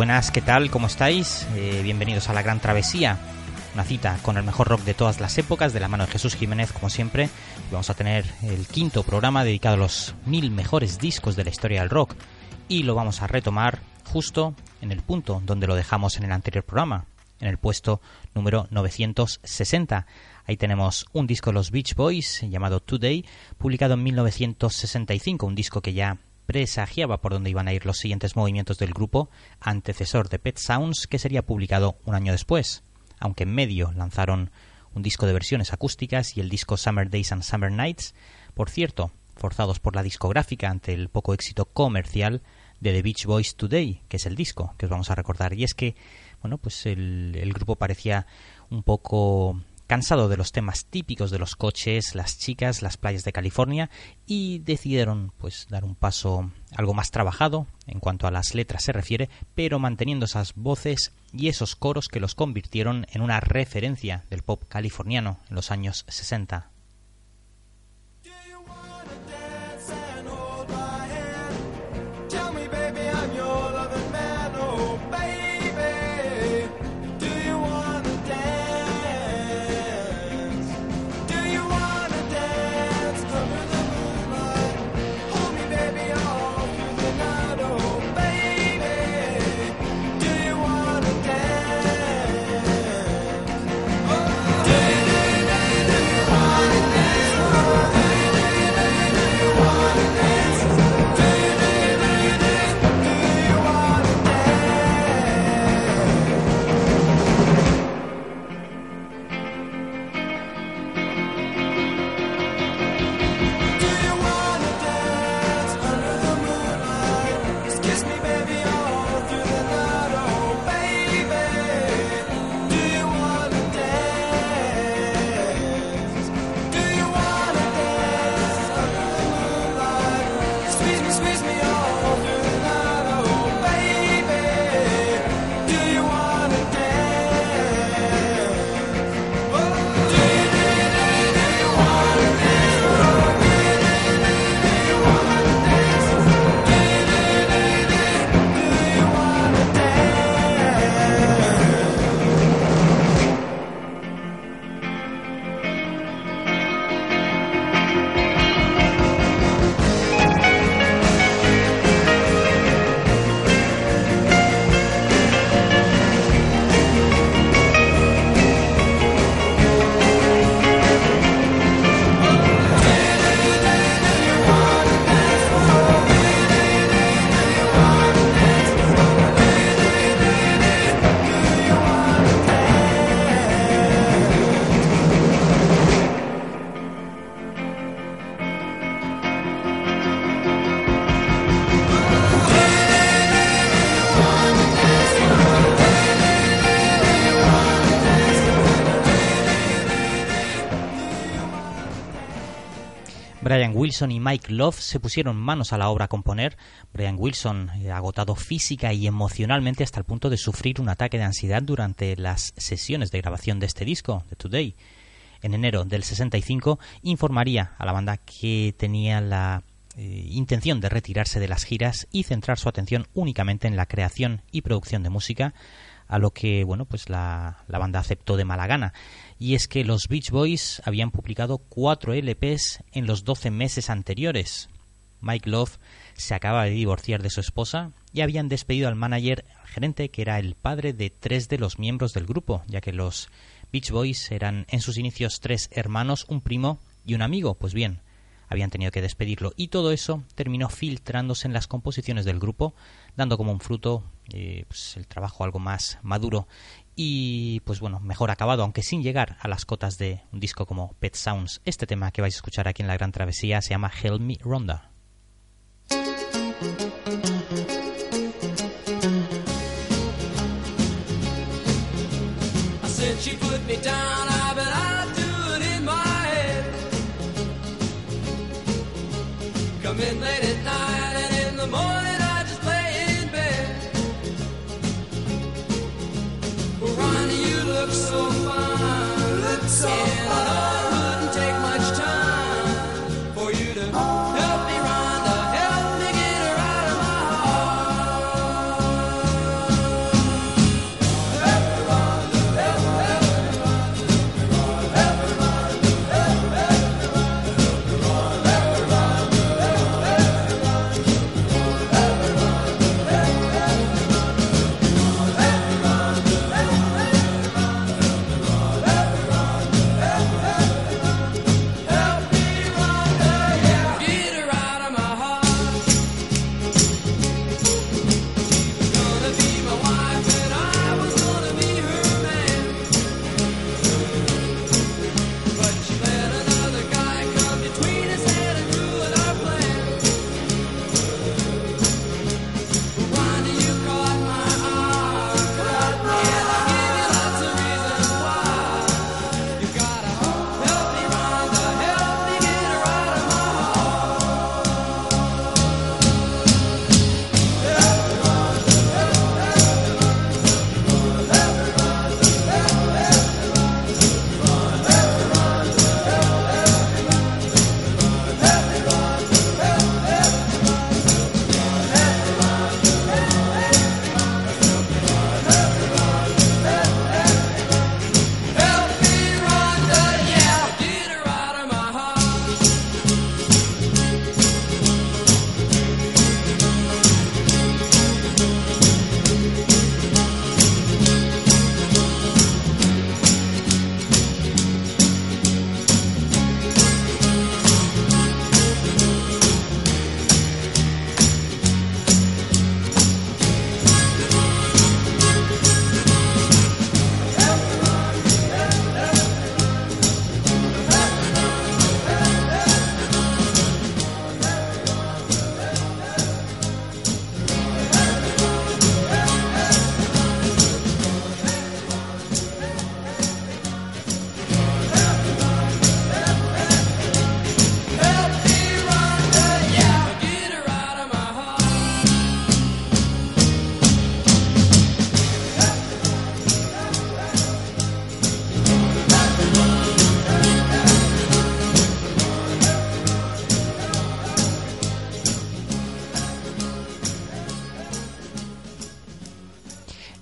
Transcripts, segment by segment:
buenas, ¿qué tal? ¿Cómo estáis? Eh, bienvenidos a la Gran Travesía, una cita con el mejor rock de todas las épocas, de la mano de Jesús Jiménez, como siempre. Vamos a tener el quinto programa dedicado a los mil mejores discos de la historia del rock y lo vamos a retomar justo en el punto donde lo dejamos en el anterior programa, en el puesto número 960. Ahí tenemos un disco de los Beach Boys llamado Today, publicado en 1965, un disco que ya presagiaba por dónde iban a ir los siguientes movimientos del grupo, antecesor de Pet Sounds, que sería publicado un año después, aunque en medio lanzaron un disco de versiones acústicas y el disco Summer Days and Summer Nights, por cierto, forzados por la discográfica ante el poco éxito comercial de The Beach Boys Today, que es el disco que os vamos a recordar. Y es que, bueno, pues el, el grupo parecía un poco cansado de los temas típicos de los coches, las chicas, las playas de California y decidieron pues dar un paso algo más trabajado en cuanto a las letras se refiere, pero manteniendo esas voces y esos coros que los convirtieron en una referencia del pop californiano en los años 60. Brian Wilson y Mike Love se pusieron manos a la obra a componer. Brian Wilson eh, agotado física y emocionalmente hasta el punto de sufrir un ataque de ansiedad durante las sesiones de grabación de este disco, de Today. En enero del 65 informaría a la banda que tenía la eh, intención de retirarse de las giras y centrar su atención únicamente en la creación y producción de música, a lo que bueno pues la, la banda aceptó de mala gana y es que los Beach Boys habían publicado cuatro LPs en los 12 meses anteriores. Mike Love se acaba de divorciar de su esposa y habían despedido al manager gerente que era el padre de tres de los miembros del grupo, ya que los Beach Boys eran en sus inicios tres hermanos, un primo y un amigo. Pues bien, habían tenido que despedirlo y todo eso terminó filtrándose en las composiciones del grupo, dando como un fruto eh, pues el trabajo algo más maduro y pues bueno, mejor acabado, aunque sin llegar a las cotas de un disco como Pet Sounds. Este tema que vais a escuchar aquí en La Gran Travesía se llama Help Me Ronda. song.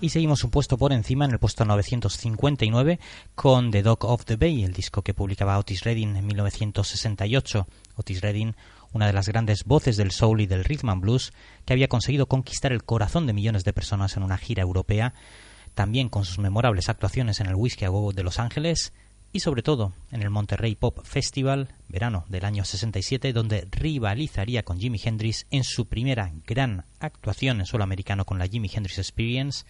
Y seguimos un puesto por encima en el puesto 959 con The Dog of the Bay, el disco que publicaba Otis Redding en 1968. Otis Redding, una de las grandes voces del soul y del rhythm and blues, que había conseguido conquistar el corazón de millones de personas en una gira europea, también con sus memorables actuaciones en el Whiskey a Go de Los Ángeles y sobre todo en el Monterrey Pop Festival, verano del año 67, donde rivalizaría con Jimi Hendrix en su primera gran actuación en suelo americano con la Jimi Hendrix Experience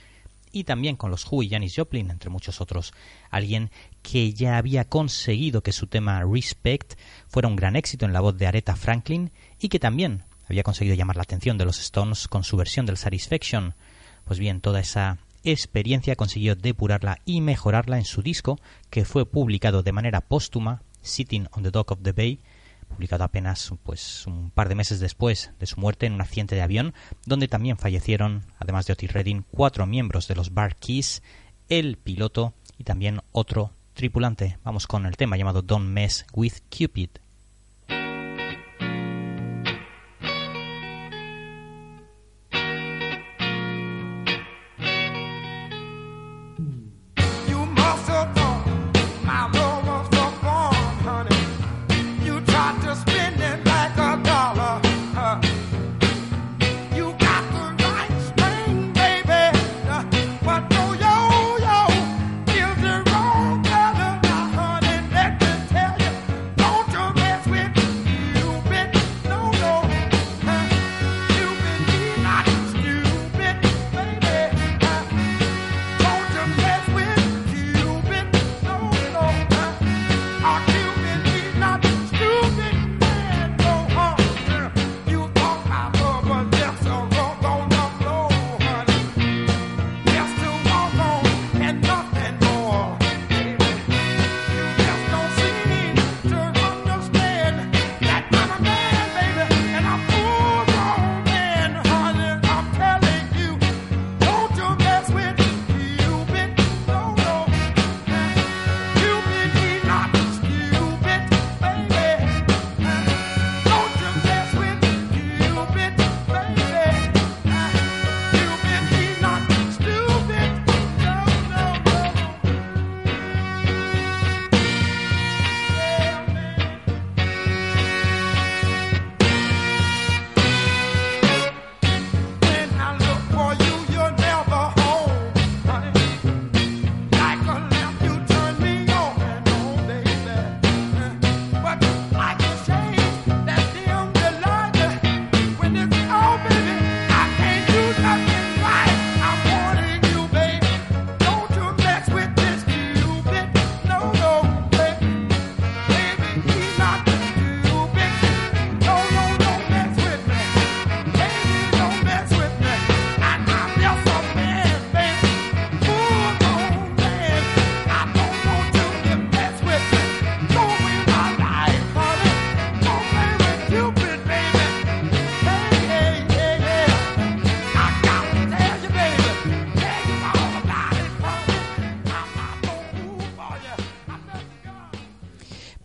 y también con los Who y Janis Joplin, entre muchos otros. Alguien que ya había conseguido que su tema Respect fuera un gran éxito en la voz de Aretha Franklin y que también había conseguido llamar la atención de los Stones con su versión del Satisfaction. Pues bien, toda esa experiencia consiguió depurarla y mejorarla en su disco, que fue publicado de manera póstuma, Sitting on the Dock of the Bay, publicado apenas pues un par de meses después de su muerte en un accidente de avión, donde también fallecieron, además de Otis Redding, cuatro miembros de los Bar Keys, el piloto y también otro tripulante. Vamos con el tema llamado Don't Mess with Cupid.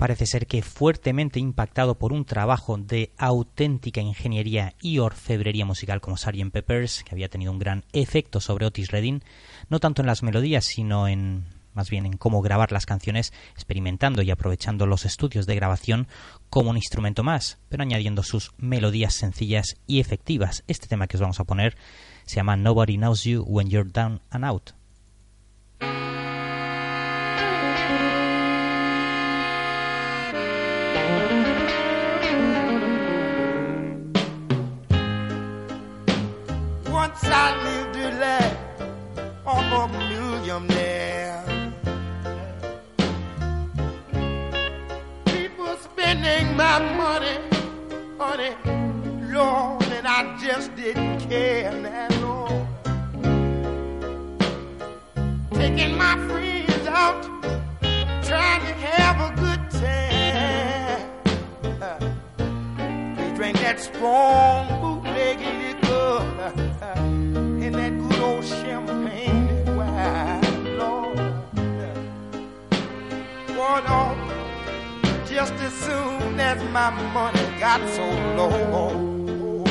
Parece ser que fuertemente impactado por un trabajo de auténtica ingeniería y orfebrería musical como Sgt. Peppers, que había tenido un gran efecto sobre Otis Redding, no tanto en las melodías, sino en más bien en cómo grabar las canciones, experimentando y aprovechando los estudios de grabación como un instrumento más, pero añadiendo sus melodías sencillas y efectivas. Este tema que os vamos a poner se llama Nobody Knows You When You're Down and Out. Once I lived a life of a millionaire. People spending my money, money, Lord, and I just didn't care that Lord. Taking my friends out, trying to have a good time. They drink that strong bootleg liquor Boy, Lord, just as soon as my money got so low,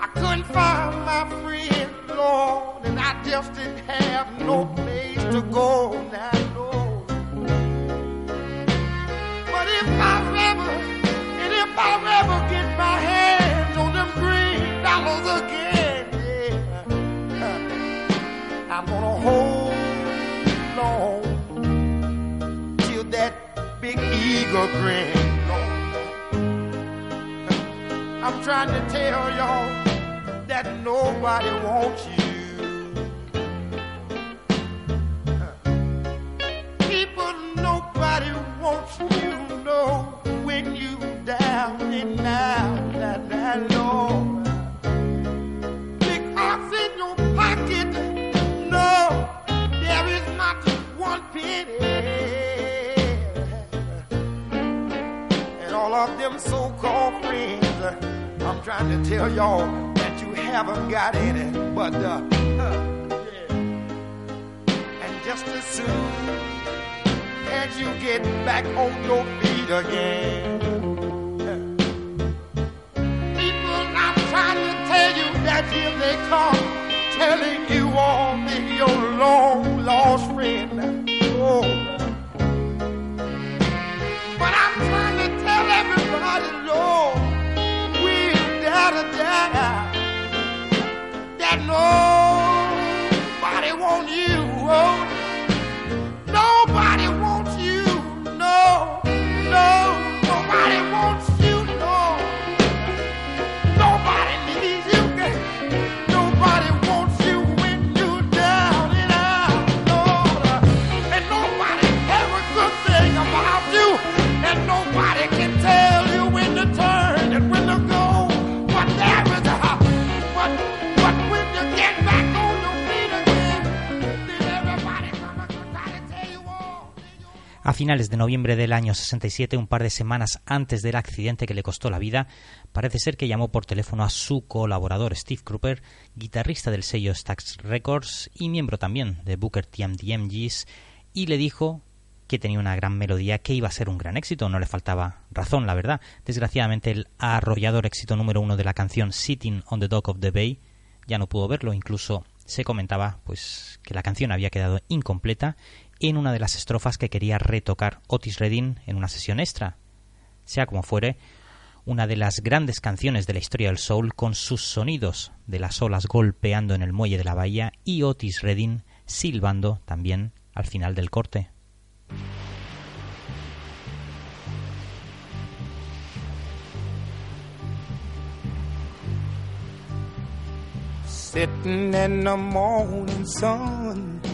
I couldn't find my friend Lord, and I just didn't have no place to go now, Lord. But if I ever, and if I ever get my hands on them green dollars again, yeah, I'm gonna hold eagle grin. I'm trying to tell y'all that nobody wants you. People, nobody wants you, know when you down and out, that, that Lord. Of them so-called friends, I'm trying to tell y'all that you haven't got any, but uh, yeah. and just as soon as you get back on your feet again, people, I'm trying to tell you that here they come, telling you all be your long lost friend. Oh. We're down to die that nobody finales de noviembre del año 67, un par de semanas antes del accidente que le costó la vida, parece ser que llamó por teléfono a su colaborador Steve Cropper, guitarrista del sello Stax Records y miembro también de Booker T and the MGs, y le dijo que tenía una gran melodía que iba a ser un gran éxito, no le faltaba razón, la verdad. Desgraciadamente el arrollador éxito número uno de la canción Sitting on the Dock of the Bay ya no pudo verlo, incluso se comentaba pues que la canción había quedado incompleta en una de las estrofas que quería retocar Otis Redding en una sesión extra. Sea como fuere, una de las grandes canciones de la historia del soul con sus sonidos de las olas golpeando en el muelle de la bahía y Otis Redding silbando también al final del corte. Sitting in the sun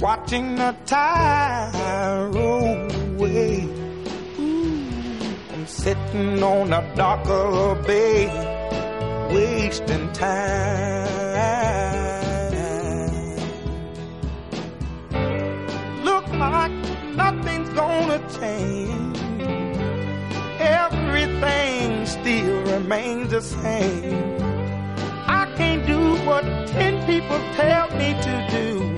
watching the tide roll away. I'm sitting on a a bay, wasting time. Look like nothing's gonna change. Everything still remains the same. I can't do what ten people tell me to do.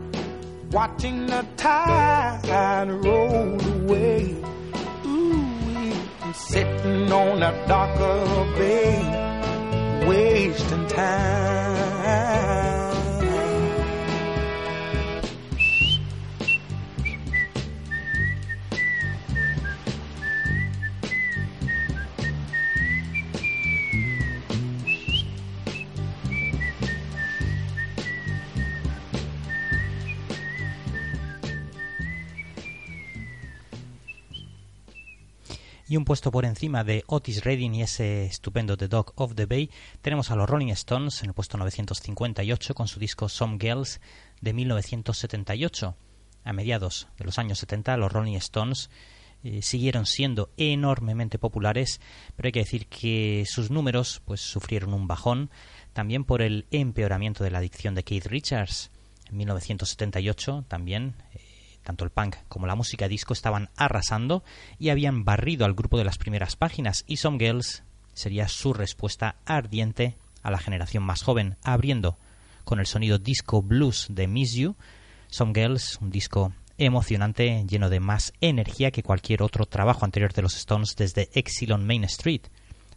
watching the tide roll away. Ooh, sitting on a darker bay, wasting time. Y un puesto por encima de Otis Redding y ese estupendo The Dog of the Bay, tenemos a los Rolling Stones en el puesto 958 con su disco Some Girls de 1978. A mediados de los años 70 los Rolling Stones eh, siguieron siendo enormemente populares, pero hay que decir que sus números pues sufrieron un bajón también por el empeoramiento de la adicción de Keith Richards. En 1978 también eh, tanto el punk como la música disco estaban arrasando y habían barrido al grupo de las primeras páginas y Some Girls sería su respuesta ardiente a la generación más joven, abriendo con el sonido disco blues de Miss You, Some Girls, un disco emocionante, lleno de más energía que cualquier otro trabajo anterior de los Stones desde Exile on Main Street.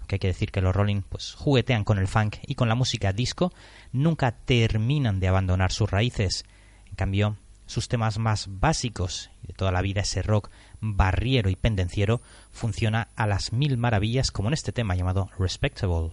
Aunque hay que decir que los Rolling pues juguetean con el funk y con la música disco, nunca terminan de abandonar sus raíces. En cambio, sus temas más básicos de toda la vida, ese rock barriero y pendenciero, funciona a las mil maravillas como en este tema llamado Respectable.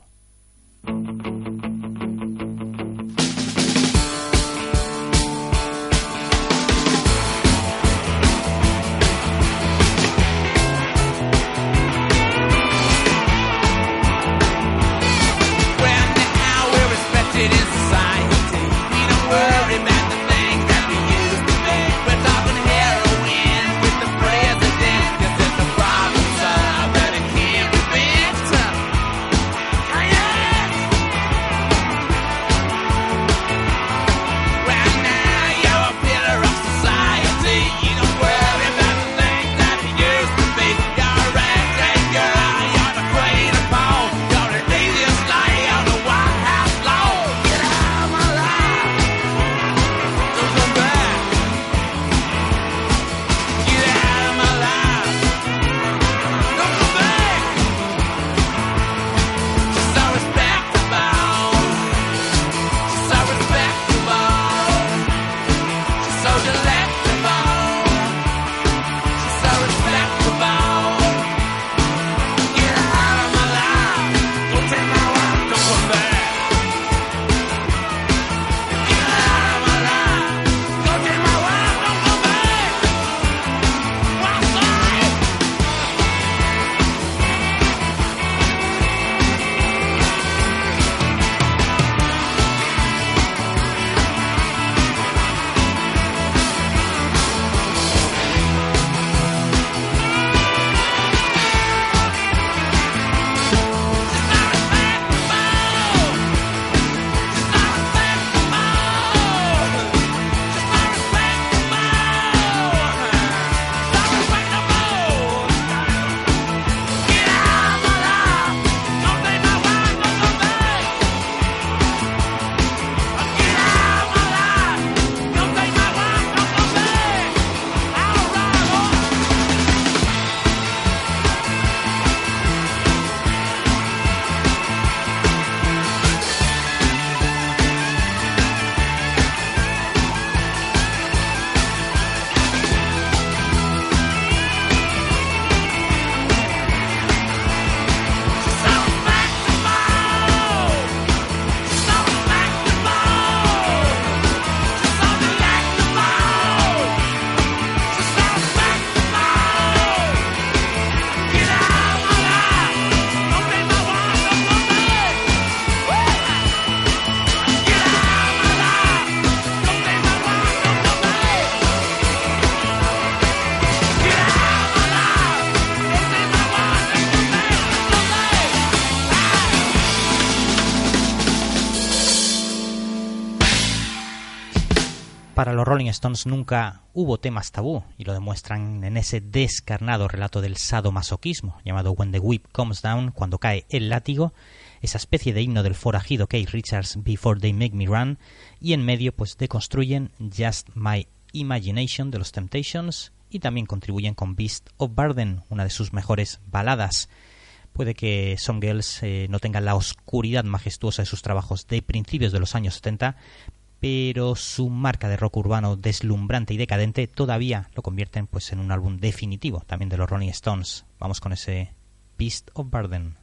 Nunca hubo temas tabú y lo demuestran en ese descarnado relato del sadomasoquismo llamado When the Whip Comes Down, cuando cae el látigo, esa especie de himno del forajido Keith Richards Before They Make Me Run y en medio pues deconstruyen Just My Imagination de los Temptations y también contribuyen con Beast of Burden, una de sus mejores baladas. Puede que Some Girls eh, no tengan la oscuridad majestuosa de sus trabajos de principios de los años 70, pero su marca de rock urbano deslumbrante y decadente todavía lo convierten pues en un álbum definitivo también de los Rolling Stones. Vamos con ese Beast of Burden.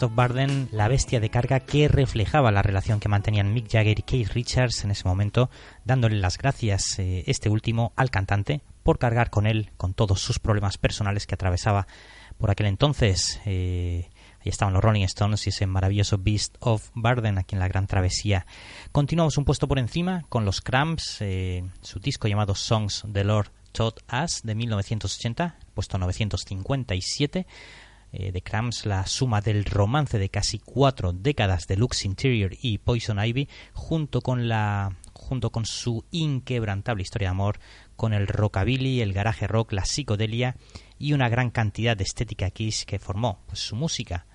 Barden, la bestia de carga que reflejaba la relación que mantenían Mick Jagger y Keith Richards en ese momento, dándole las gracias eh, este último al cantante por cargar con él con todos sus problemas personales que atravesaba por aquel entonces. Eh, Ahí estaban los Rolling Stones y ese maravilloso Beast of Burden aquí en la Gran Travesía. Continuamos un puesto por encima con los Cramps, eh, su disco llamado Songs the Lord Taught Us de 1980, puesto 957. Eh, de Cramps, la suma del romance de casi cuatro décadas de Lux Interior y Poison Ivy, junto con la junto con su inquebrantable historia de amor con el rockabilly, el garaje rock, la psicodelia y una gran cantidad de estética kiss que formó pues, su música.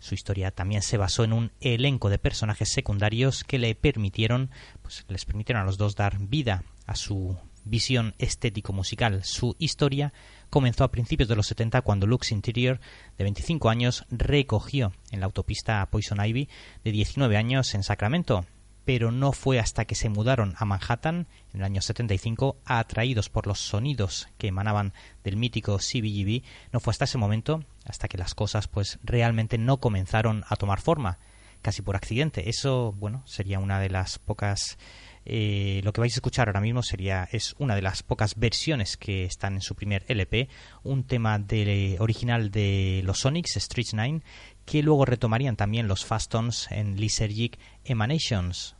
Su historia también se basó en un elenco de personajes secundarios que le permitieron, pues, les permitieron a los dos dar vida a su visión estético-musical. Su historia comenzó a principios de los 70 cuando Lux Interior, de 25 años, recogió en la autopista Poison Ivy, de 19 años, en Sacramento, pero no fue hasta que se mudaron a Manhattan en el año 75, atraídos por los sonidos que emanaban del mítico CBGB, no fue hasta ese momento, hasta que las cosas pues realmente no comenzaron a tomar forma, casi por accidente. Eso, bueno, sería una de las pocas eh, lo que vais a escuchar ahora mismo sería es una de las pocas versiones que están en su primer LP, un tema de, original de los Sonics, Streets 9, que luego retomarían también los Fastons en Lysergic Emanations.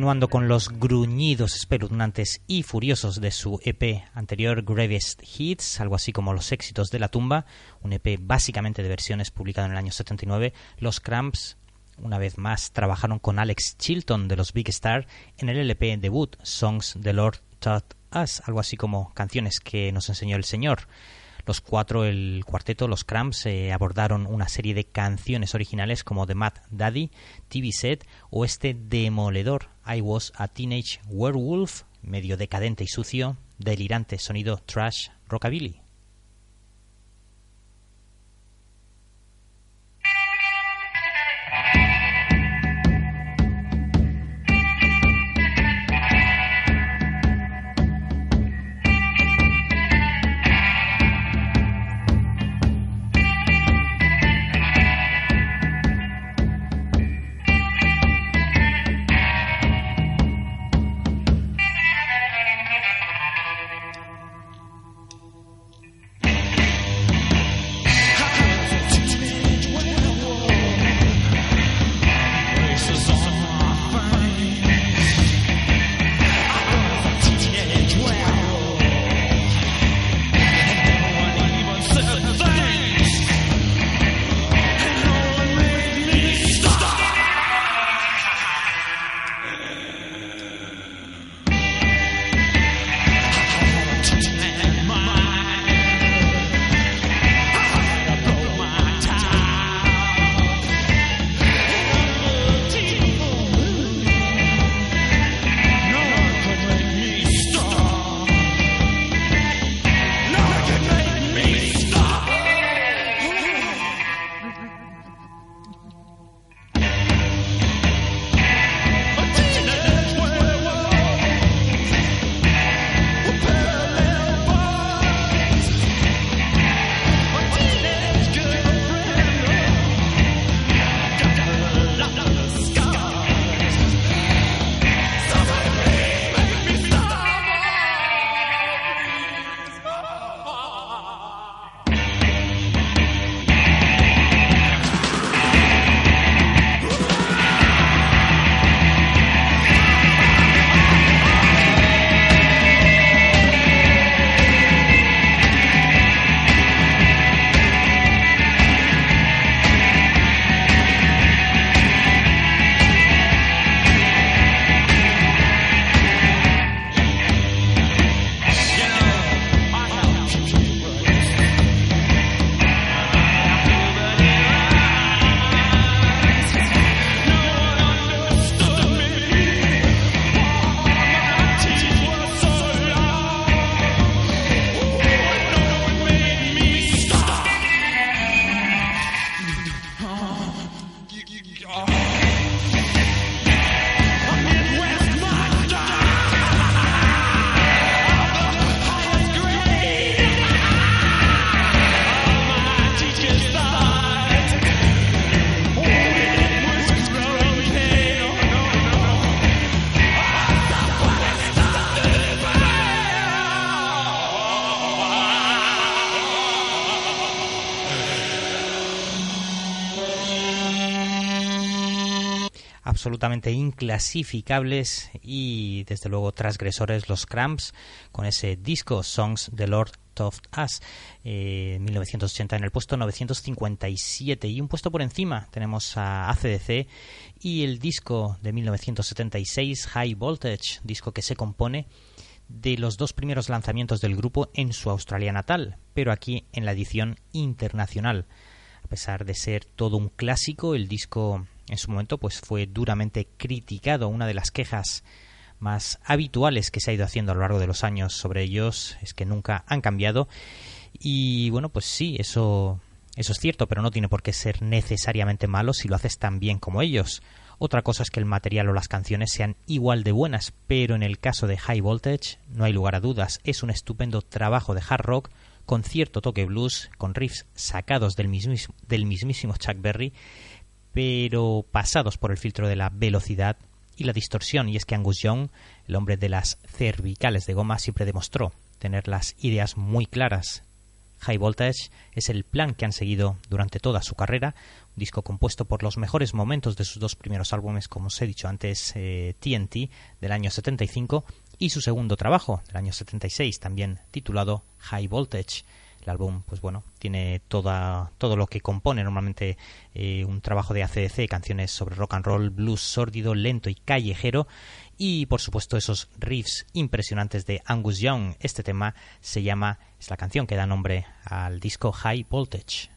Continuando con los gruñidos espeluznantes y furiosos de su EP anterior Gravest Hits, algo así como los éxitos de la tumba, un EP básicamente de versiones publicado en el año 79, los Cramps una vez más trabajaron con Alex Chilton de los Big Star en el LP debut Songs the Lord Taught Us, algo así como canciones que nos enseñó el Señor. Los cuatro, el cuarteto, los Cramps, eh, abordaron una serie de canciones originales como The Mad Daddy, TV Set o este demoledor I Was a Teenage Werewolf, medio decadente y sucio, delirante sonido trash rockabilly. Inclasificables y desde luego transgresores los Cramps con ese disco Songs the Lord of Us, eh, 1980 en el puesto 957 y un puesto por encima tenemos a ACDC y el disco de 1976 High Voltage, disco que se compone de los dos primeros lanzamientos del grupo en su Australia natal, pero aquí en la edición internacional. A pesar de ser todo un clásico, el disco en su momento pues fue duramente criticado. Una de las quejas más habituales que se ha ido haciendo a lo largo de los años sobre ellos es que nunca han cambiado. Y bueno pues sí eso eso es cierto pero no tiene por qué ser necesariamente malo si lo haces tan bien como ellos. Otra cosa es que el material o las canciones sean igual de buenas pero en el caso de High Voltage no hay lugar a dudas. Es un estupendo trabajo de hard rock con cierto toque blues con riffs sacados del mismísimo, del mismísimo Chuck Berry pero pasados por el filtro de la velocidad y la distorsión, y es que Angus Young, el hombre de las cervicales de goma, siempre demostró tener las ideas muy claras. High Voltage es el plan que han seguido durante toda su carrera, un disco compuesto por los mejores momentos de sus dos primeros álbumes, como os he dicho antes, eh, TNT del año 75 y su segundo trabajo del año 76, también titulado High Voltage. El álbum, pues bueno, tiene toda, todo lo que compone normalmente eh, un trabajo de ACDC, canciones sobre rock and roll, blues sórdido, lento y callejero, y por supuesto esos riffs impresionantes de Angus Young. Este tema se llama, es la canción que da nombre al disco High Voltage.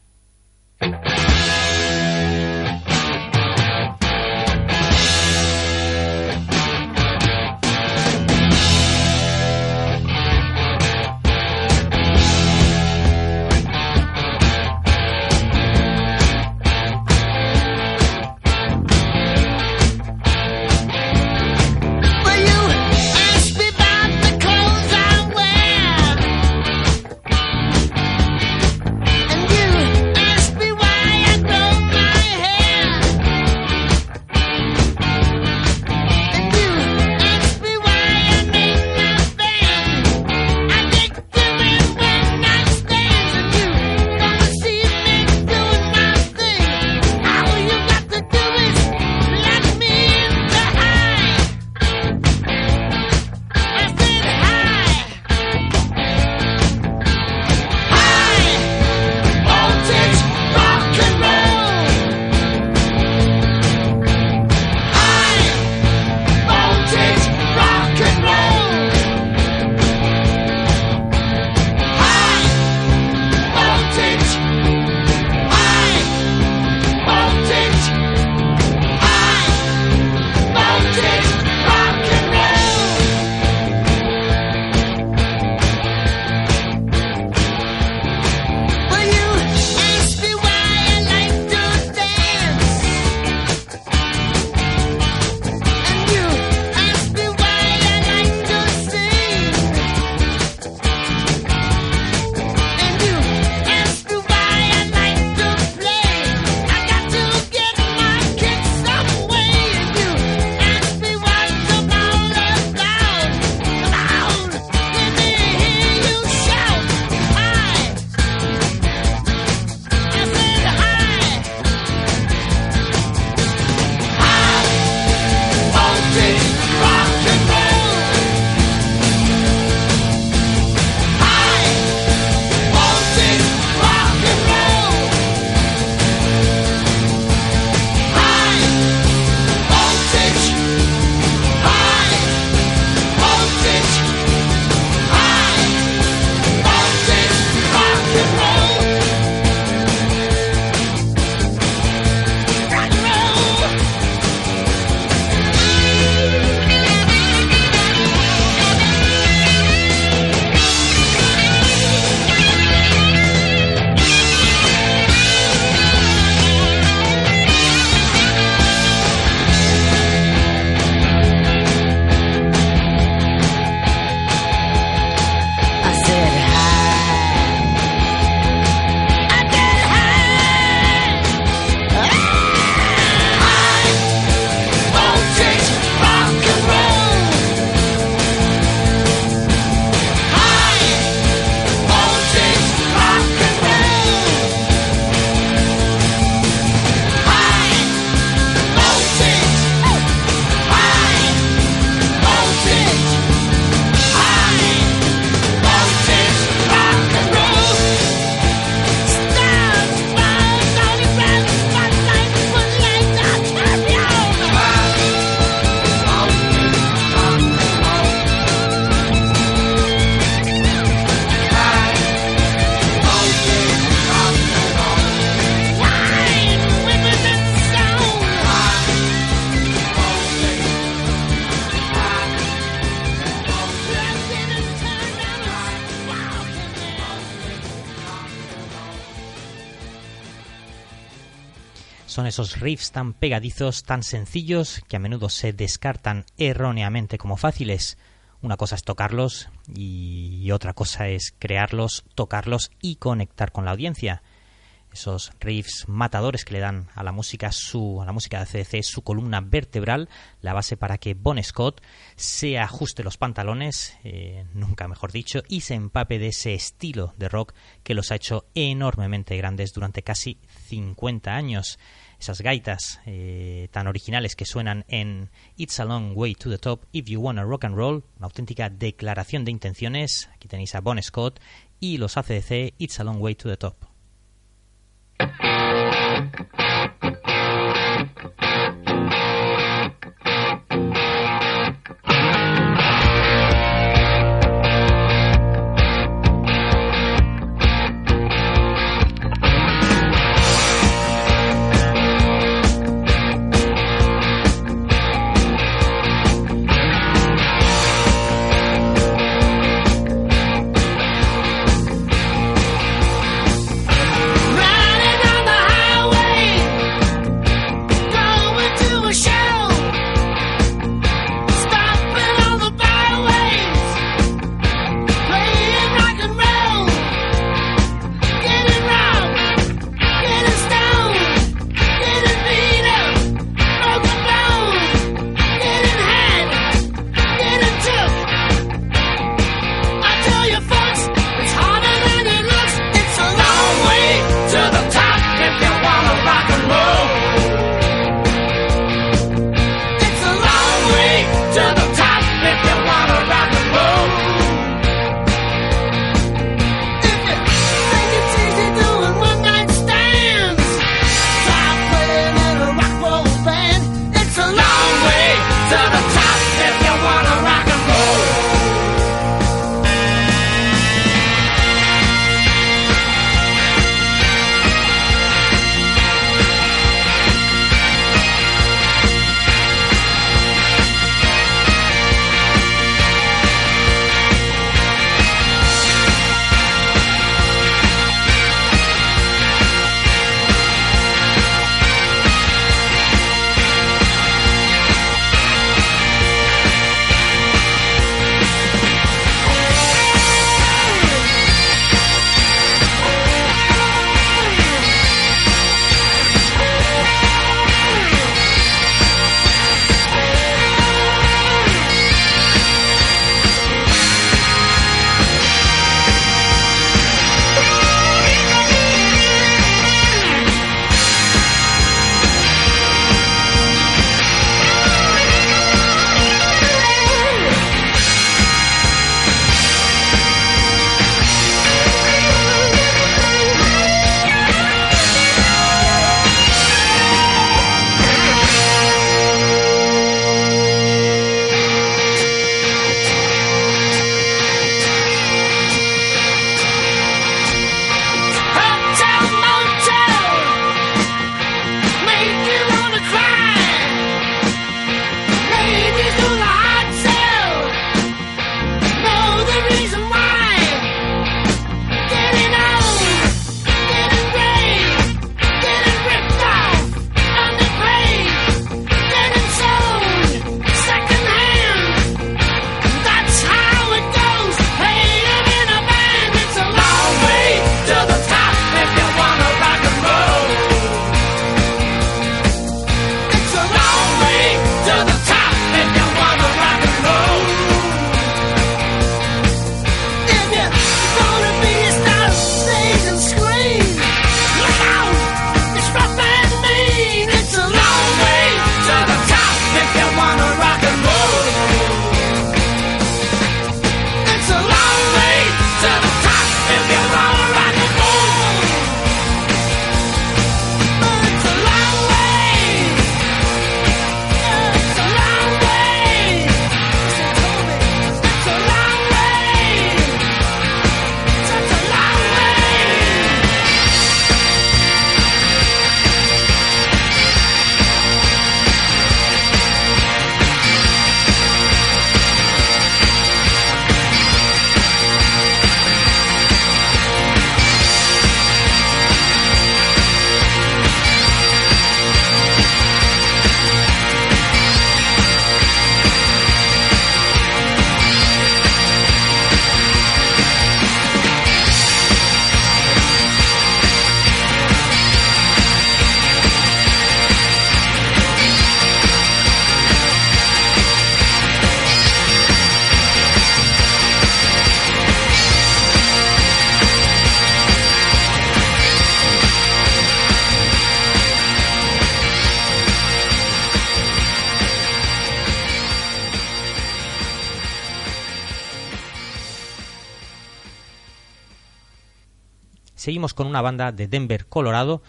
Esos riffs tan pegadizos, tan sencillos, que a menudo se descartan erróneamente como fáciles. Una cosa es tocarlos y otra cosa es crearlos, tocarlos y conectar con la audiencia esos riffs matadores que le dan a la música su a la música de CDC su columna vertebral, la base para que Bon Scott se ajuste los pantalones, eh, nunca mejor dicho, y se empape de ese estilo de rock que los ha hecho enormemente grandes durante casi 50 años. Esas gaitas eh, tan originales que suenan en It's a Long Way to the Top, If You Wanna Rock and Roll, una auténtica declaración de intenciones. Aquí tenéis a Bon Scott y los ACDC It's a Long Way to the Top. Con una banda de Denver, Colorado,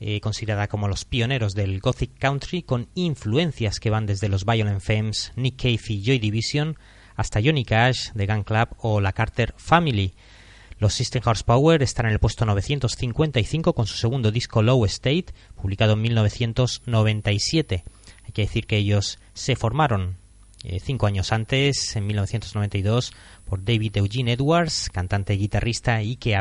eh, considerada como los pioneros del Gothic Country, con influencias que van desde los Violent Femmes, Nick Cave y Joy Division, hasta Johnny Cash, The Gun Club o la Carter Family. Los System Horsepower están en el puesto 955 con su segundo disco Low State, publicado en 1997. Hay que decir que ellos se formaron eh, cinco años antes, en 1992, por David Eugene Edwards, cantante y guitarrista y que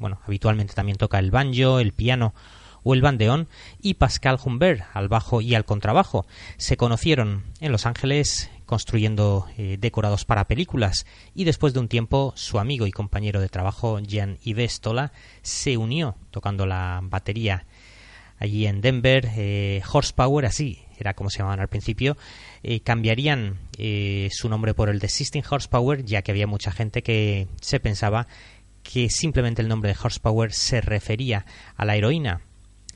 bueno, habitualmente también toca el banjo, el piano o el bandeón, y Pascal Humbert al bajo y al contrabajo. Se conocieron en Los Ángeles construyendo eh, decorados para películas y después de un tiempo su amigo y compañero de trabajo Jan Ivestola se unió tocando la batería allí en Denver. Eh, Horsepower, así era como se llamaban al principio, eh, cambiarían su nombre por el de System Horsepower ya que había mucha gente que se pensaba que simplemente el nombre de Horsepower se refería a la heroína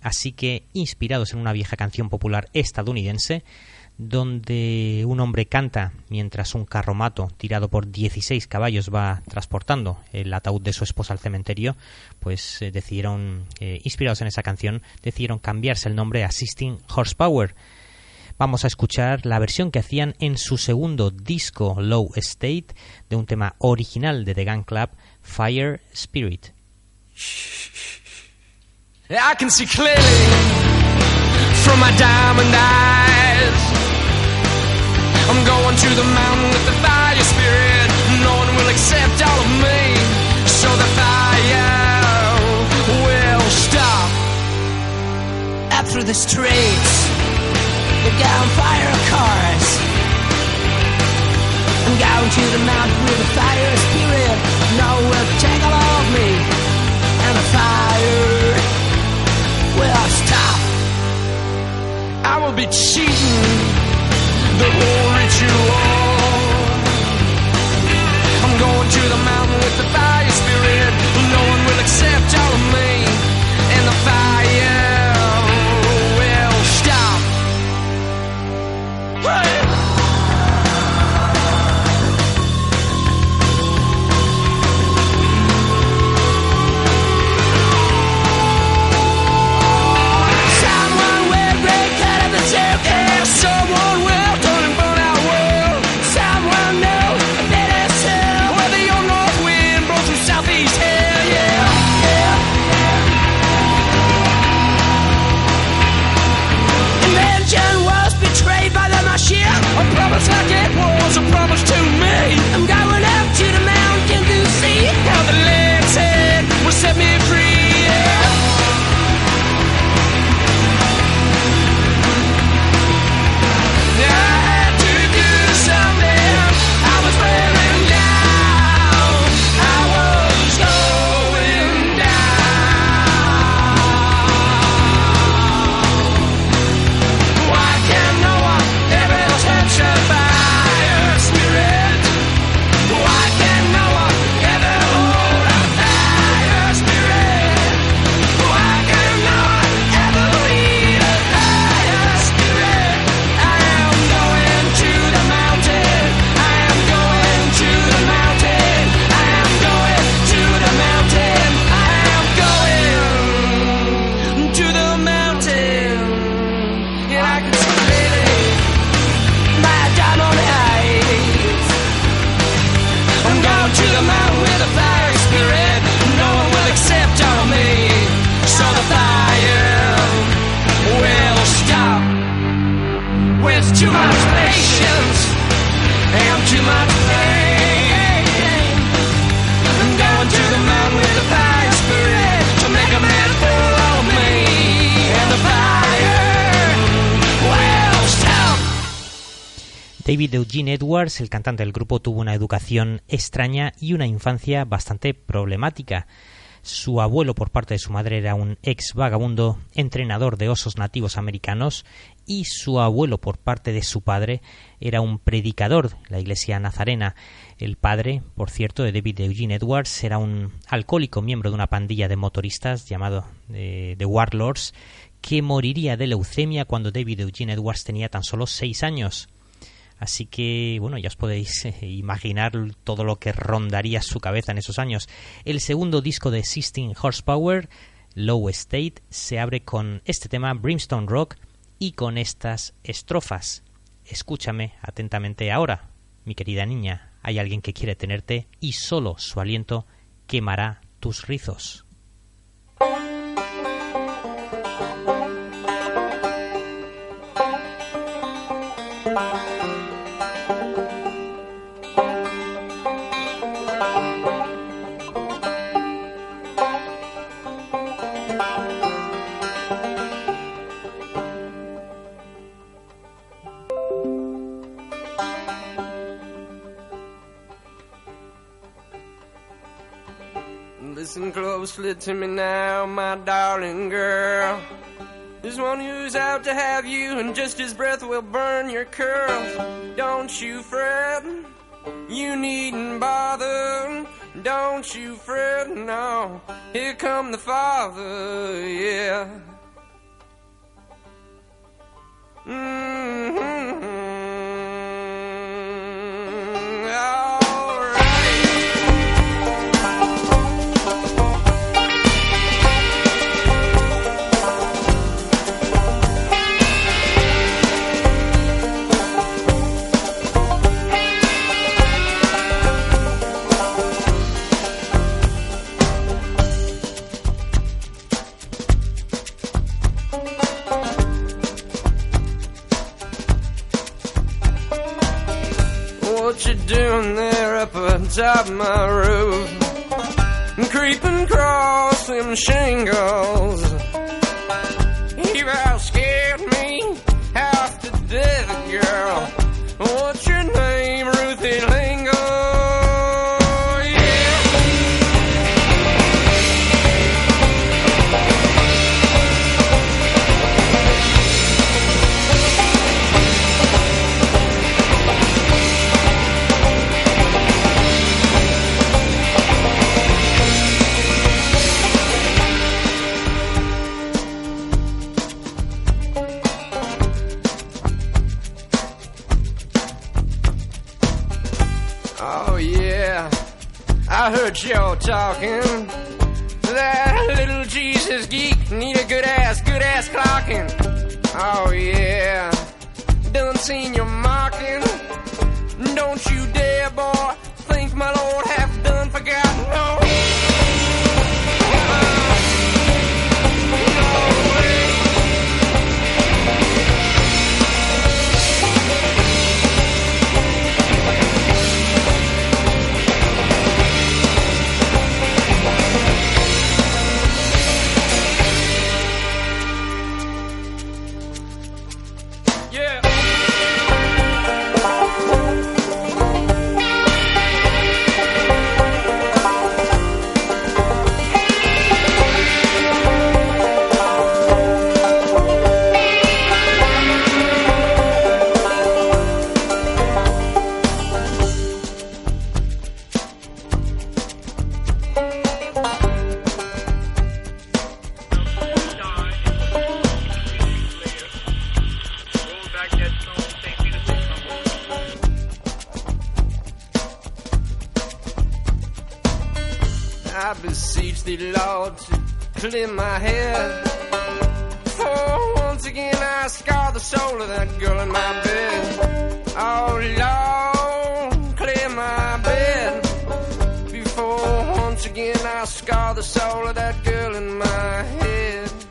Así que, inspirados en una vieja canción popular estadounidense, donde un hombre canta mientras un carromato tirado por 16 caballos va transportando el ataúd de su esposa al cementerio, pues eh, decidieron, eh, inspirados en esa canción, decidieron cambiarse el nombre a Assisting Horsepower. Vamos a escuchar la versión que hacían en su segundo disco Low State de un tema original de The Gun Club, Fire Spirit. I can see clearly from my diamond eyes. I'm going to the mountain with the fire spirit. No one will accept all of me, so the fire will stop. Up through the streets, the gunfire cars. I'm going to the mountain with the fire spirit. Will take all of me, and the fire will stop. I will be cheating the whole ritual. I'm going to the mountain with the fire spirit. No one will accept all David Eugene Edwards, el cantante del grupo, tuvo una educación extraña y una infancia bastante problemática. Su abuelo por parte de su madre era un ex vagabundo entrenador de osos nativos americanos y su abuelo por parte de su padre era un predicador de la iglesia nazarena. El padre, por cierto, de David Eugene Edwards era un alcohólico miembro de una pandilla de motoristas llamado eh, The Warlords que moriría de leucemia cuando David Eugene Edwards tenía tan solo seis años. Así que, bueno, ya os podéis eh, imaginar todo lo que rondaría su cabeza en esos años. El segundo disco de Existing Horsepower, Low State, se abre con este tema, Brimstone Rock, y con estas estrofas. Escúchame atentamente ahora, mi querida niña. Hay alguien que quiere tenerte y solo su aliento quemará tus rizos. Closely to me now, my darling girl. There's one who's out to have you, and just his breath will burn your curls. Don't you fret, you needn't bother. Don't you fret, no. Here come the father, yeah. Atop my roof? And Creeping across them shingles. You about talking. My head. For once again I scar the soul of that girl in my bed. Oh Lord, clear my bed. Before once again I scar the soul of that girl in my head.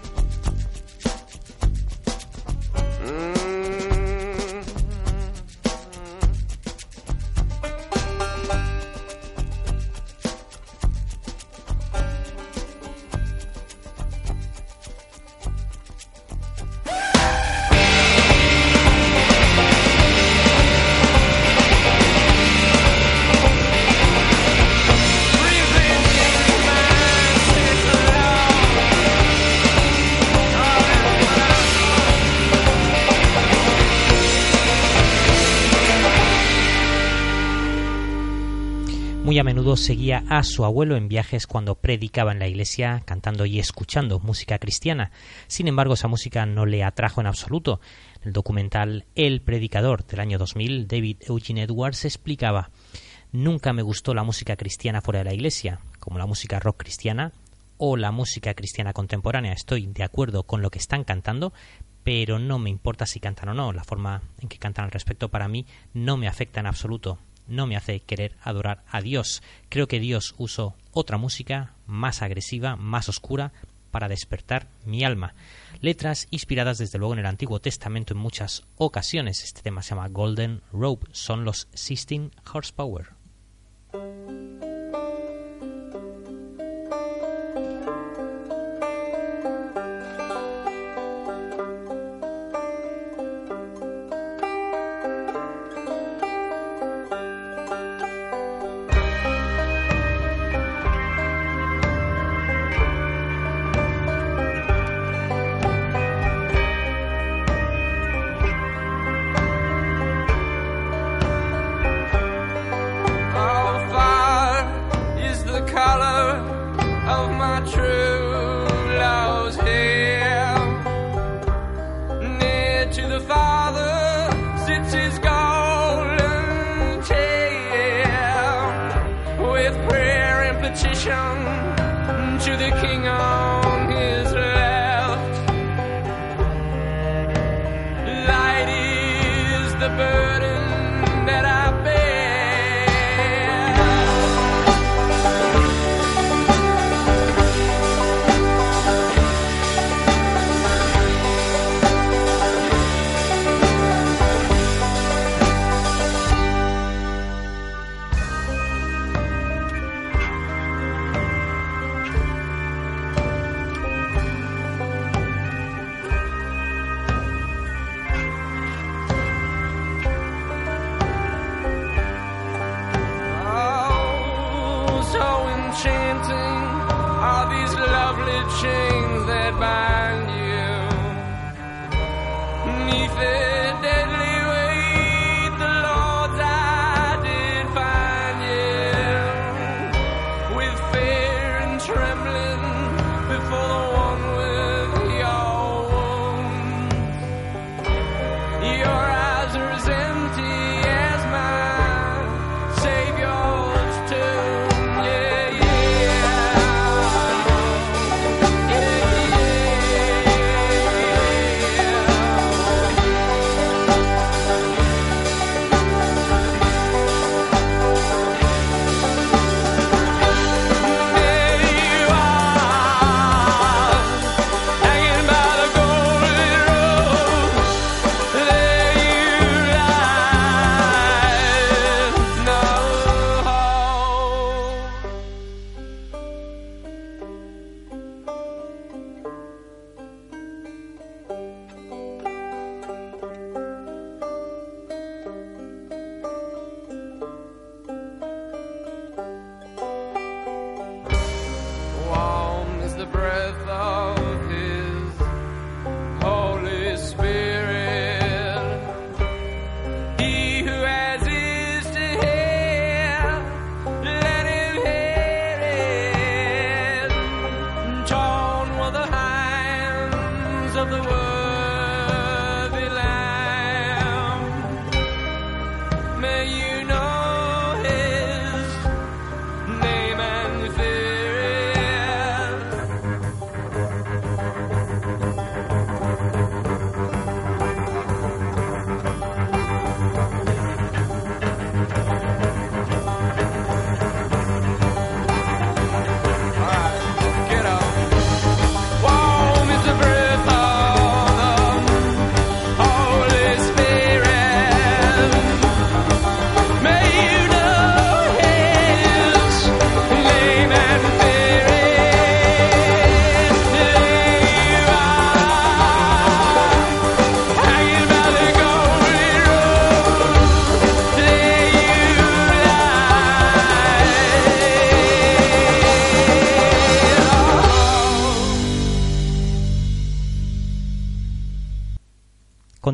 Seguía a su abuelo en viajes cuando predicaba en la iglesia, cantando y escuchando música cristiana. Sin embargo, esa música no le atrajo en absoluto. En el documental El Predicador del año 2000, David Eugene Edwards explicaba Nunca me gustó la música cristiana fuera de la iglesia, como la música rock cristiana o la música cristiana contemporánea. Estoy de acuerdo con lo que están cantando, pero no me importa si cantan o no. La forma en que cantan al respecto para mí no me afecta en absoluto. No me hace querer adorar a Dios. Creo que Dios usó otra música más agresiva, más oscura, para despertar mi alma. Letras inspiradas desde luego en el Antiguo Testamento en muchas ocasiones. Este tema se llama Golden Rope. Son los 16 Horsepower. Change.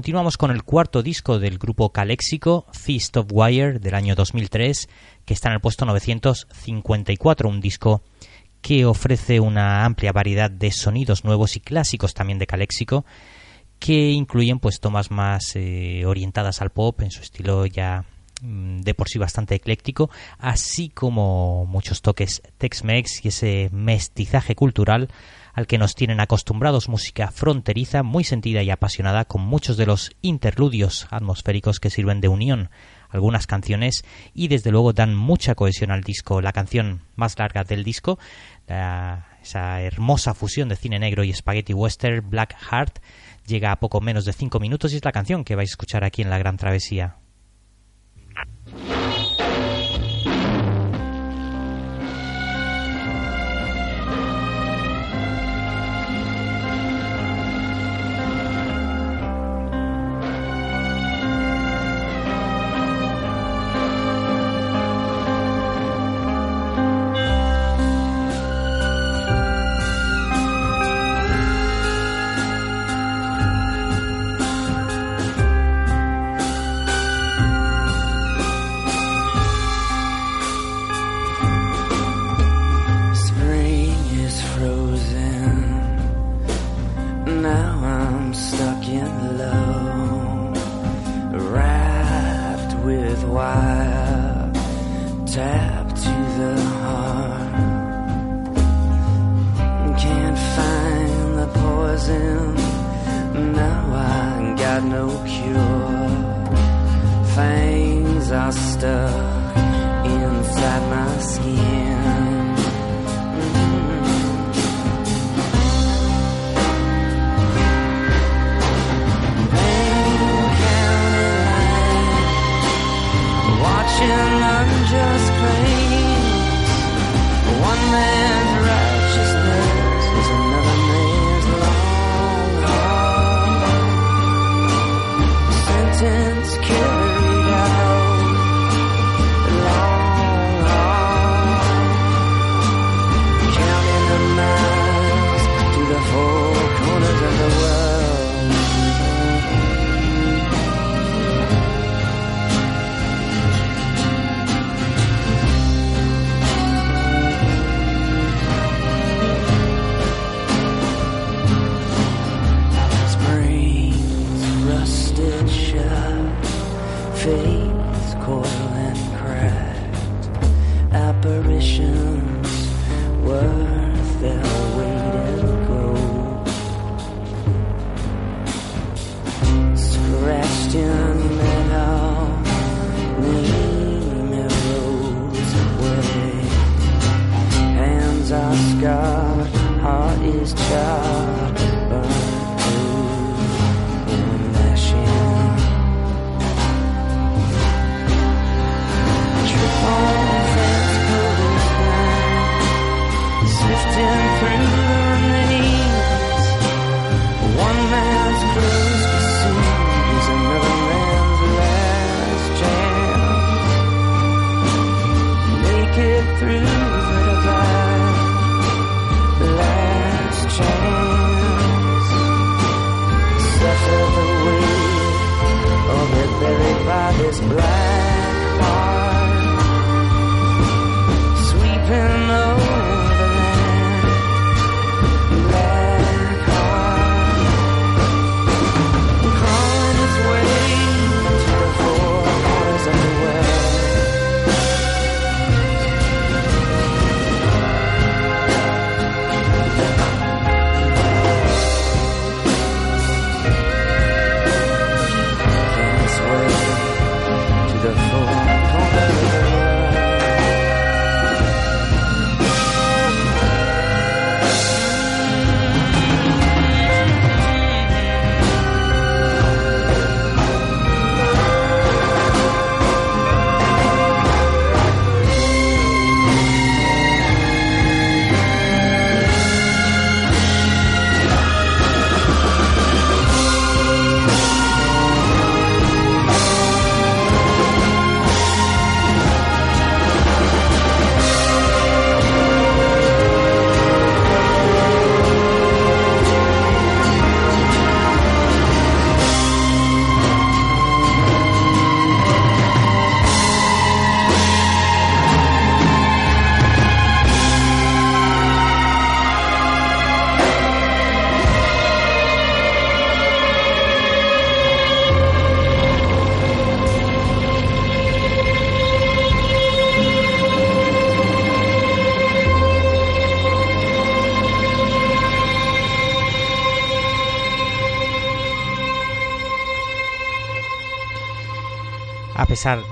Continuamos con el cuarto disco del grupo Calexico, Feast of Wire, del año 2003, que está en el puesto 954, un disco que ofrece una amplia variedad de sonidos nuevos y clásicos también de Calexico, que incluyen pues tomas más eh, orientadas al pop en su estilo ya de por sí bastante ecléctico, así como muchos toques Tex-Mex y ese mestizaje cultural al que nos tienen acostumbrados música fronteriza, muy sentida y apasionada, con muchos de los interludios atmosféricos que sirven de unión algunas canciones y desde luego dan mucha cohesión al disco. La canción más larga del disco, esa hermosa fusión de cine negro y spaghetti western, Black Heart, llega a poco menos de 5 minutos y es la canción que vais a escuchar aquí en La Gran Travesía. you.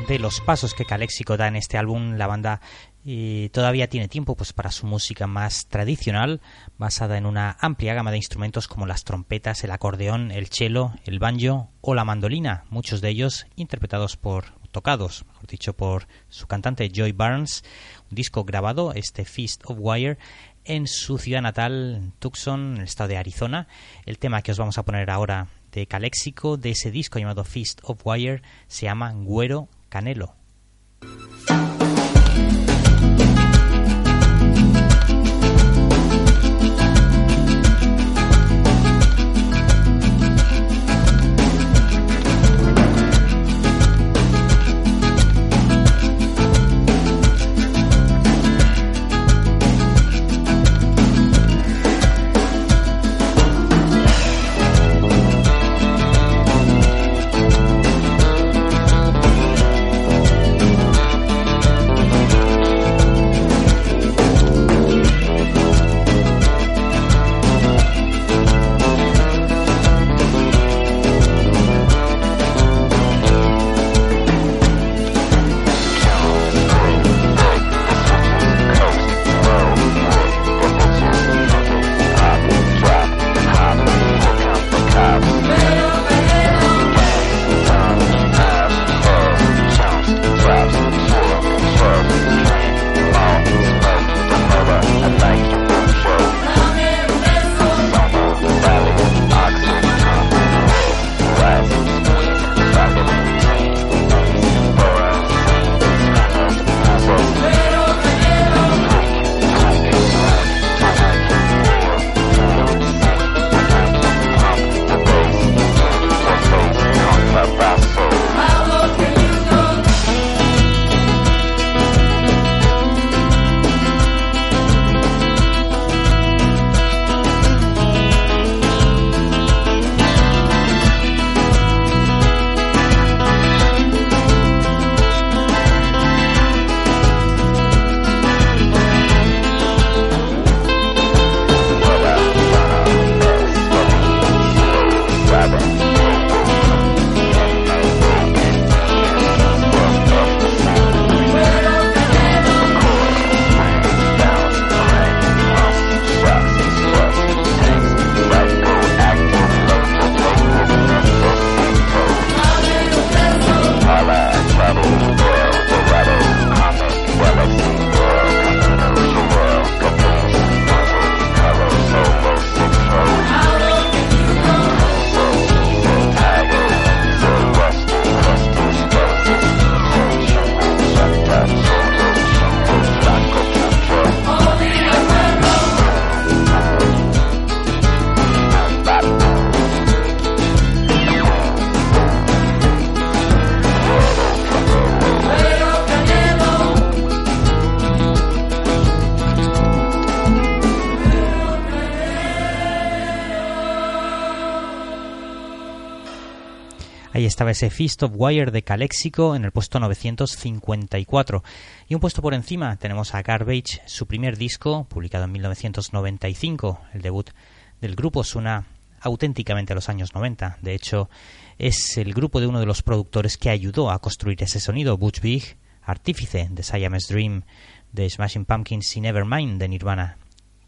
De los pasos que Calexico da en este álbum, la banda todavía tiene tiempo pues, para su música más tradicional, basada en una amplia gama de instrumentos como las trompetas, el acordeón, el cello, el banjo o la mandolina, muchos de ellos interpretados por tocados, mejor dicho, por su cantante Joy Barnes, un disco grabado, este Feast of Wire, en su ciudad natal, Tucson, en el estado de Arizona. El tema que os vamos a poner ahora de Caléxico, de ese disco llamado Feast of Wire, se llama Güero Canelo. Ese Feast of Wire de Calexico en el puesto 954. Y un puesto por encima tenemos a Garbage, su primer disco, publicado en 1995. El debut del grupo suena auténticamente a los años 90. De hecho, es el grupo de uno de los productores que ayudó a construir ese sonido, Butch Big, artífice de Siamese Dream, de Smashing Pumpkins y Nevermind de Nirvana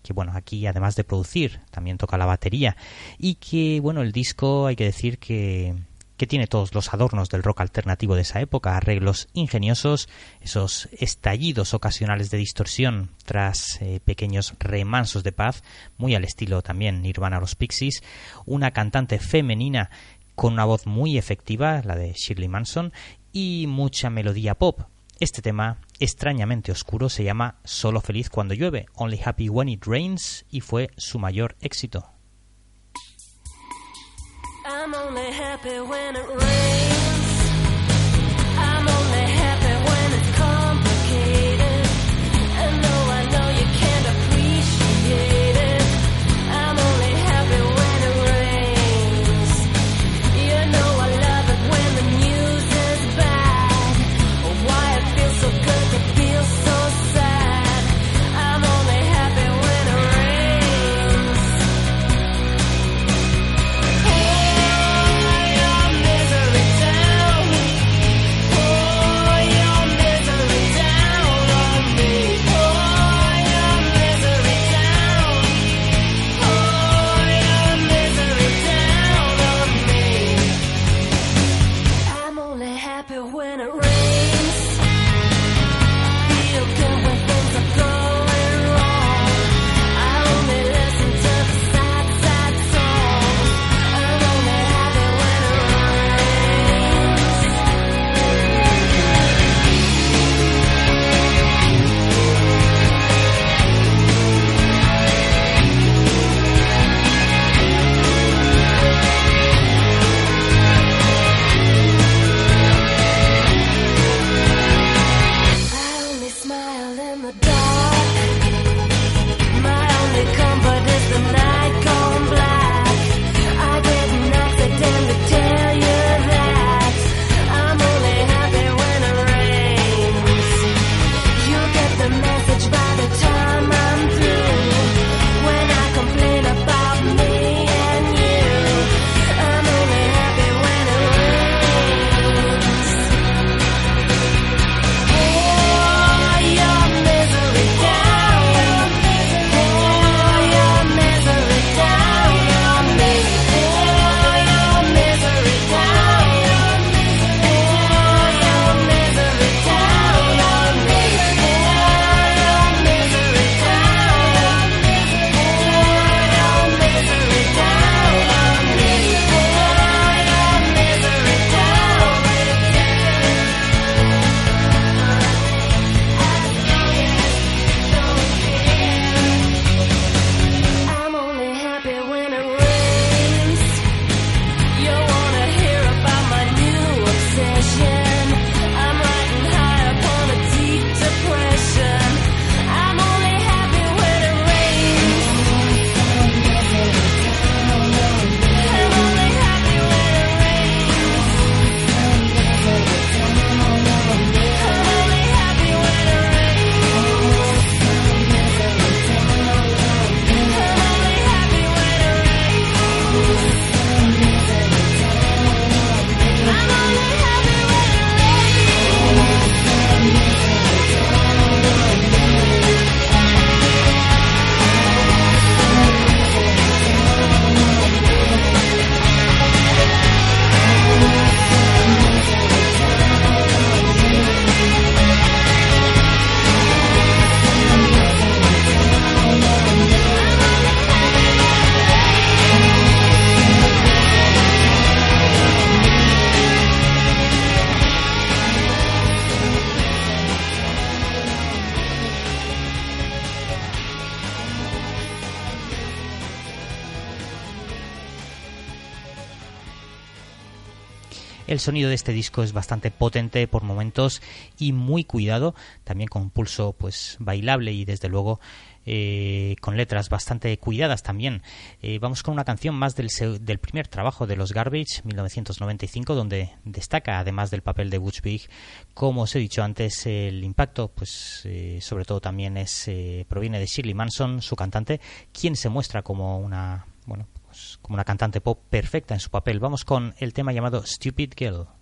que bueno, aquí además de producir, también toca la batería y que bueno, el disco hay que decir que que tiene todos los adornos del rock alternativo de esa época, arreglos ingeniosos, esos estallidos ocasionales de distorsión tras eh, pequeños remansos de paz, muy al estilo también Nirvana los Pixies, una cantante femenina con una voz muy efectiva, la de Shirley Manson, y mucha melodía pop. Este tema, extrañamente oscuro, se llama Solo feliz cuando llueve, Only Happy When It Rains, y fue su mayor éxito. I'm only happy when it rains. El sonido de este disco es bastante potente por momentos y muy cuidado, también con un pulso pues bailable y desde luego eh, con letras bastante cuidadas también. Eh, vamos con una canción más del, del, primer trabajo de los Garbage, 1995, donde destaca, además del papel de Butch Vig, como os he dicho antes, el impacto, pues eh, sobre todo también es proviene de Shirley Manson, su cantante, quien se muestra como una, bueno, como una cantante pop perfecta en su papel. Vamos con el tema llamado Stupid Girl.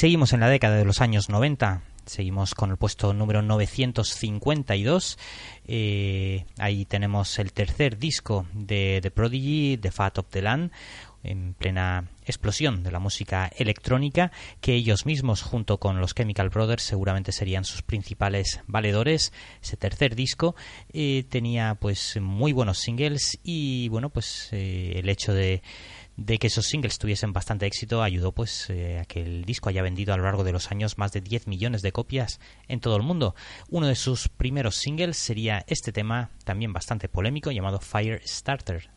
Seguimos en la década de los años 90. Seguimos con el puesto número 952. Eh, ahí tenemos el tercer disco de The Prodigy, The Fat of the Land, en plena explosión de la música electrónica, que ellos mismos, junto con los Chemical Brothers, seguramente serían sus principales valedores. Ese tercer disco eh, tenía pues muy buenos singles y bueno, pues eh, el hecho de de que esos singles tuviesen bastante éxito ayudó pues eh, a que el disco haya vendido a lo largo de los años más de 10 millones de copias en todo el mundo. Uno de sus primeros singles sería este tema también bastante polémico llamado Fire Starter.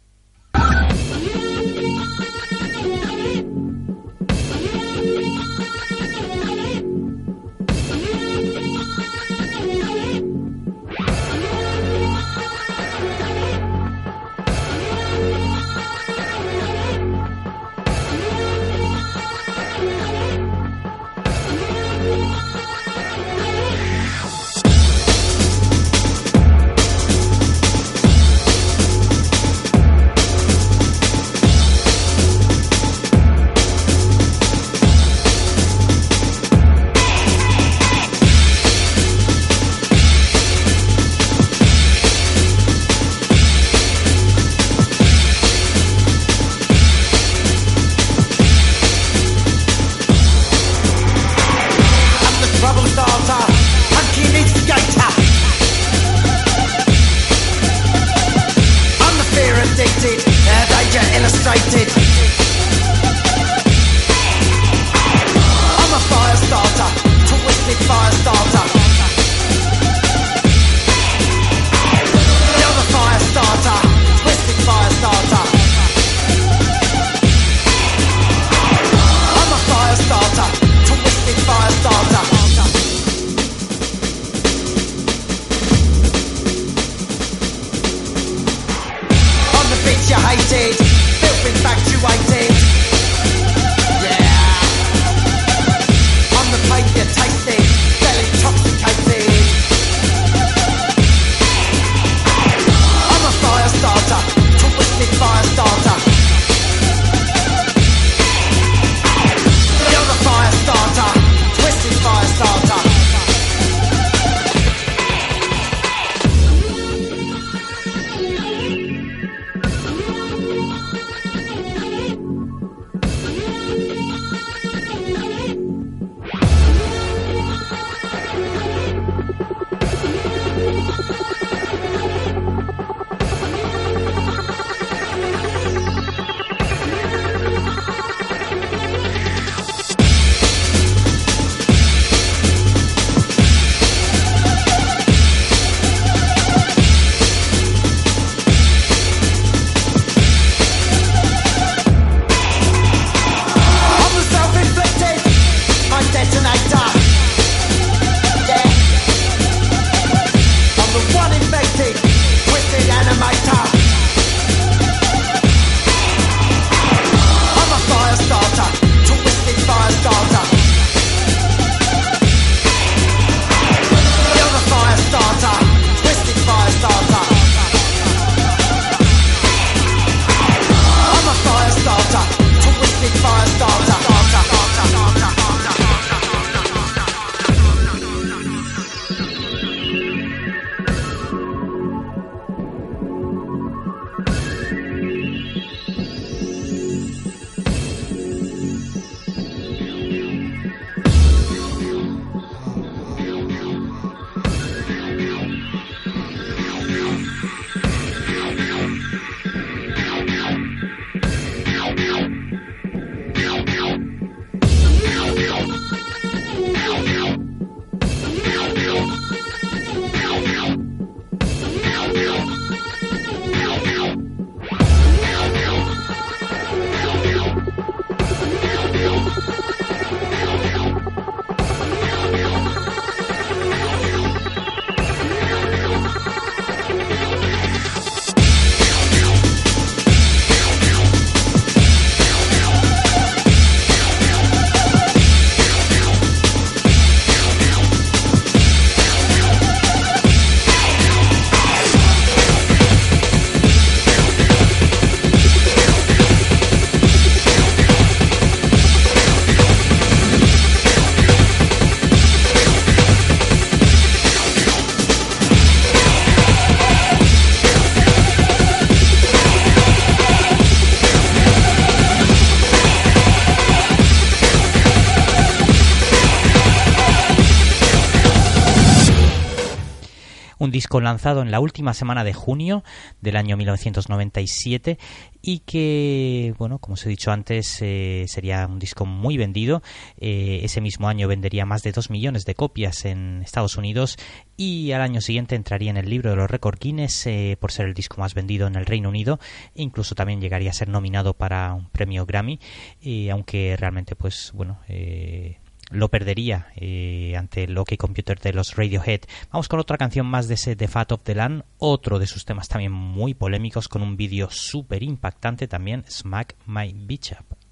Disco lanzado en la última semana de junio del año 1997 y que, bueno, como os he dicho antes, eh, sería un disco muy vendido. Eh, ese mismo año vendería más de 2 millones de copias en Estados Unidos y al año siguiente entraría en el libro de los récords Guinness eh, por ser el disco más vendido en el Reino Unido e incluso también llegaría a ser nominado para un premio Grammy, aunque realmente, pues, bueno, lo perdería eh, ante el OK Computer de los Radiohead. Vamos con otra canción más de ese The Fat of the Land, otro de sus temas también muy polémicos, con un vídeo súper impactante también, Smack My Bitch Up.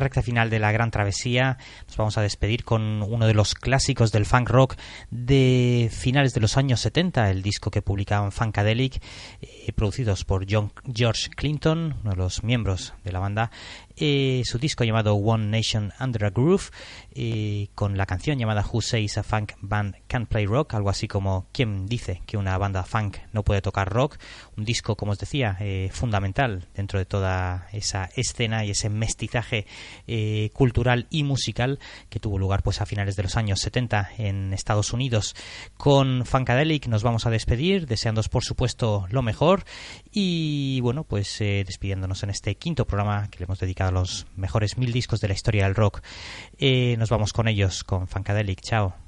Recta final de la gran travesía. Nos vamos a despedir con uno de los clásicos del funk rock de finales de los años 70, el disco que publicaban Funkadelic, eh, producidos por John, George Clinton, uno de los miembros de la banda, eh, su disco llamado One Nation Under a Groove, eh, con la canción llamada Who Says a Funk Band Can't Play Rock, algo así como ¿Quién dice que una banda funk no puede tocar rock? Un disco, como os decía, eh, fundamental dentro de toda esa escena y ese mestizaje cultural y musical que tuvo lugar pues a finales de los años 70 en Estados Unidos. Con Funkadelic nos vamos a despedir, deseándoos por supuesto lo mejor y bueno, pues despidiéndonos en este quinto programa que le hemos dedicado los mejores mil discos de la historia del rock. Eh, nos vamos con ellos, con Funkadelic. Chao.